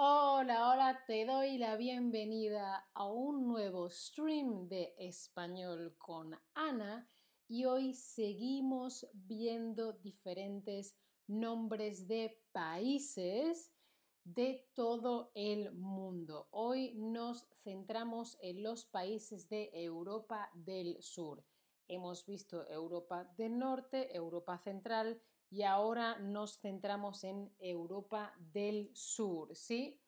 Hola, hola, te doy la bienvenida a un nuevo stream de español con Ana y hoy seguimos viendo diferentes nombres de países de todo el mundo. Hoy nos centramos en los países de Europa del Sur. Hemos visto Europa del Norte, Europa Central y ahora nos centramos en Europa del Sur, ¿sí?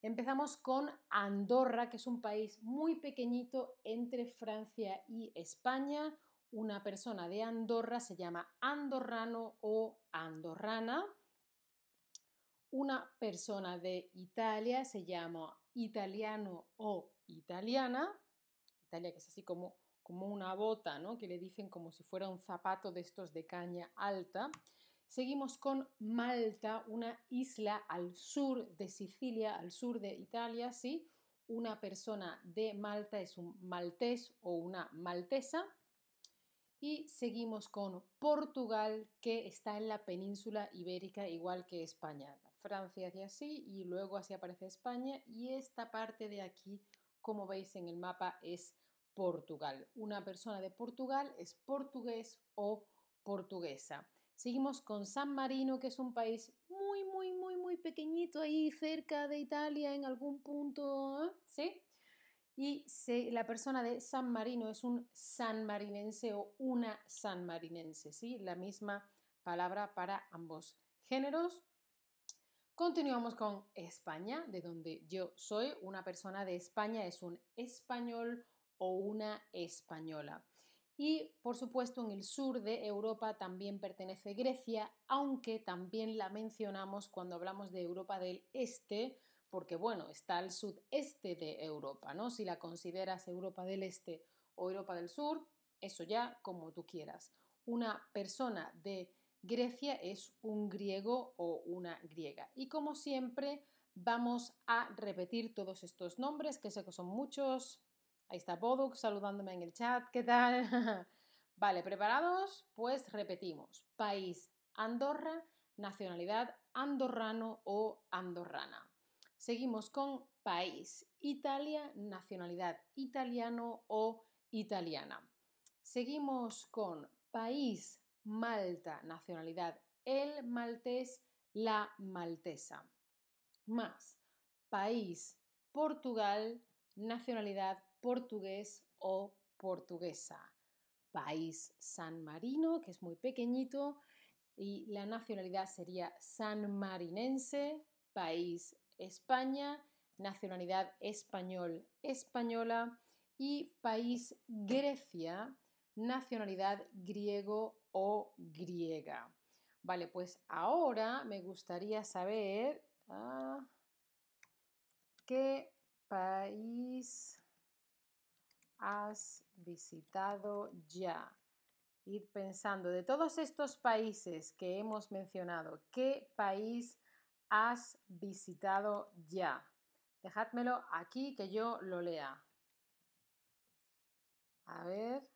Empezamos con Andorra, que es un país muy pequeñito entre Francia y España. Una persona de Andorra se llama andorrano o andorrana. Una persona de Italia se llama italiano o italiana. Italia que es así como, como una bota, ¿no? Que le dicen como si fuera un zapato de estos de caña alta. Seguimos con Malta, una isla al sur de Sicilia, al sur de Italia, ¿sí? Una persona de Malta es un maltés o una maltesa. Y seguimos con Portugal, que está en la península ibérica, igual que España. Francia hacia así y luego así aparece España. Y esta parte de aquí, como veis en el mapa, es Portugal. Una persona de Portugal es portugués o portuguesa. Seguimos con San Marino, que es un país muy, muy, muy, muy pequeñito ahí cerca de Italia en algún punto. ¿sí? Y la persona de San Marino es un sanmarinense o una sanmarinense, ¿sí? La misma palabra para ambos géneros. Continuamos con España, de donde yo soy. Una persona de España es un español o una española. Y por supuesto en el sur de Europa también pertenece Grecia, aunque también la mencionamos cuando hablamos de Europa del Este, porque bueno, está al sudeste de Europa, ¿no? Si la consideras Europa del Este o Europa del Sur, eso ya como tú quieras. Una persona de Grecia es un griego o una griega. Y como siempre, vamos a repetir todos estos nombres, que sé que son muchos, Ahí está Boduk saludándome en el chat. ¿Qué tal? vale, ¿preparados? Pues repetimos. País Andorra, nacionalidad andorrano o andorrana. Seguimos con país Italia, nacionalidad italiano o italiana. Seguimos con país Malta, nacionalidad el maltés, la maltesa. Más país Portugal, nacionalidad portugués o portuguesa. País San Marino, que es muy pequeñito, y la nacionalidad sería sanmarinense. País España, nacionalidad español, española. Y país Grecia, nacionalidad griego o griega. Vale, pues ahora me gustaría saber ah, qué país has visitado ya? Ir pensando, de todos estos países que hemos mencionado, ¿qué país has visitado ya? Dejádmelo aquí que yo lo lea. A ver.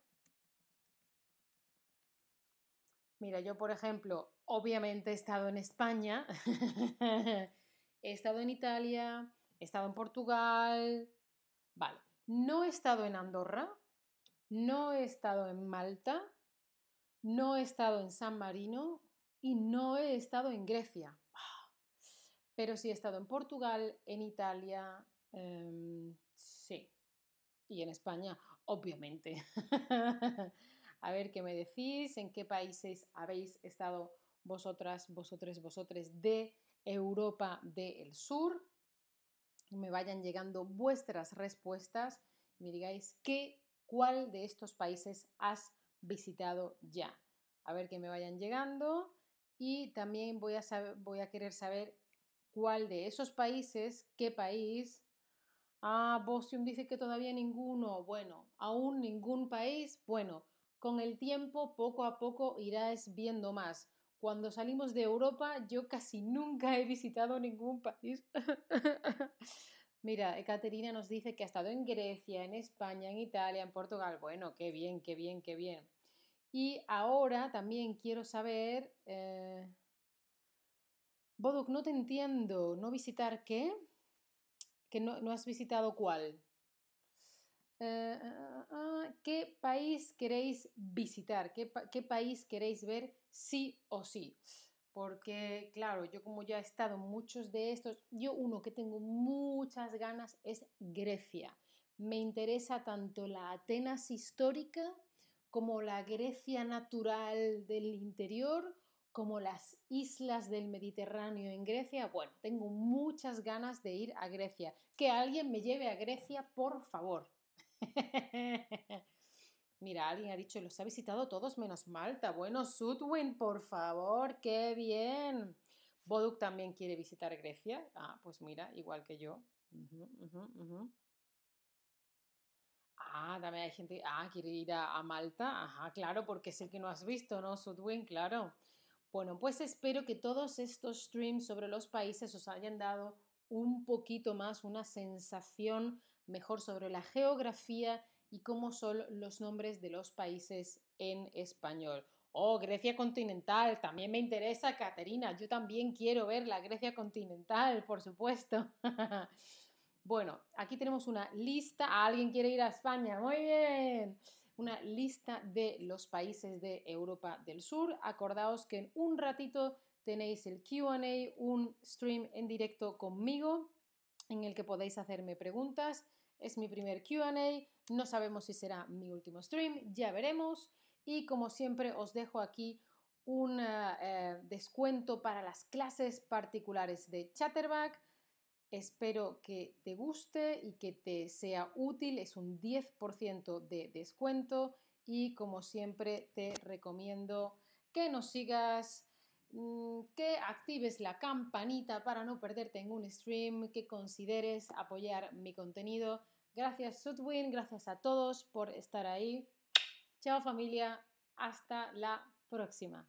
Mira, yo por ejemplo, obviamente he estado en España, he estado en Italia, he estado en Portugal. Vale, no he estado en Andorra, no he estado en Malta, no he estado en San Marino y no he estado en Grecia. Pero sí he estado en Portugal, en Italia, em, sí. Y en España, obviamente. A ver qué me decís, en qué países habéis estado vosotras, vosotros, vosotres de Europa del Sur me vayan llegando vuestras respuestas y me digáis qué, cuál de estos países has visitado ya. A ver que me vayan llegando y también voy a, saber, voy a querer saber cuál de esos países, qué país. Ah, Bosium dice que todavía ninguno. Bueno, aún ningún país. Bueno, con el tiempo, poco a poco irás viendo más. Cuando salimos de Europa, yo casi nunca he visitado ningún país. Mira, Ekaterina nos dice que ha estado en Grecia, en España, en Italia, en Portugal. Bueno, qué bien, qué bien, qué bien. Y ahora también quiero saber... Eh, Boduk, no te entiendo. ¿No visitar qué? ¿Que no, no has visitado cuál? Eh, ah, ah, ¿Qué país queréis visitar? ¿Qué, ¿Qué, país queréis ver sí o sí? Porque, claro, yo como ya he estado muchos de estos, yo uno que tengo muchas ganas es Grecia. Me interesa tanto la Atenas histórica como la Grecia natural del interior, como las islas del Mediterráneo en Grecia. Bueno, tengo muchas ganas de ir a Grecia. Que alguien me lleve a Grecia, por favor. Mira, alguien ha dicho, los ha visitado todos menos Malta. Bueno, Sudwin, por favor, qué bien. Boduk también quiere visitar Grecia. Ah, pues mira, igual que yo. Ah, también hay gente, ah, quiere ir a, Malta. Ajá, claro, porque es el que no has visto, ¿no, Sudwin? Claro. Bueno, pues espero que todos estos streams sobre los países os hayan dado un poquito más una sensación mejor sobre la geografía y cómo son los nombres de los países en español. Oh, Grecia continental, también me interesa, Caterina. Yo también quiero ver la Grecia continental, por supuesto. bueno, aquí tenemos una lista. ¿Alguien quiere ir a España? Muy bien. Una lista de los países de Europa del Sur. Acordaos que en un ratito tenéis el QA, un stream en directo conmigo en el que podéis hacerme preguntas. Es mi primer QA, no sabemos si será mi último stream, ya veremos. Y como siempre os dejo aquí un eh, descuento para las clases particulares de Chatterback. Espero que te guste y que te sea útil. Es un 10% de descuento y como siempre te recomiendo que nos sigas que actives la campanita para no perderte en un stream, que consideres apoyar mi contenido. Gracias Sudwin, gracias a todos por estar ahí. Chao familia, hasta la próxima.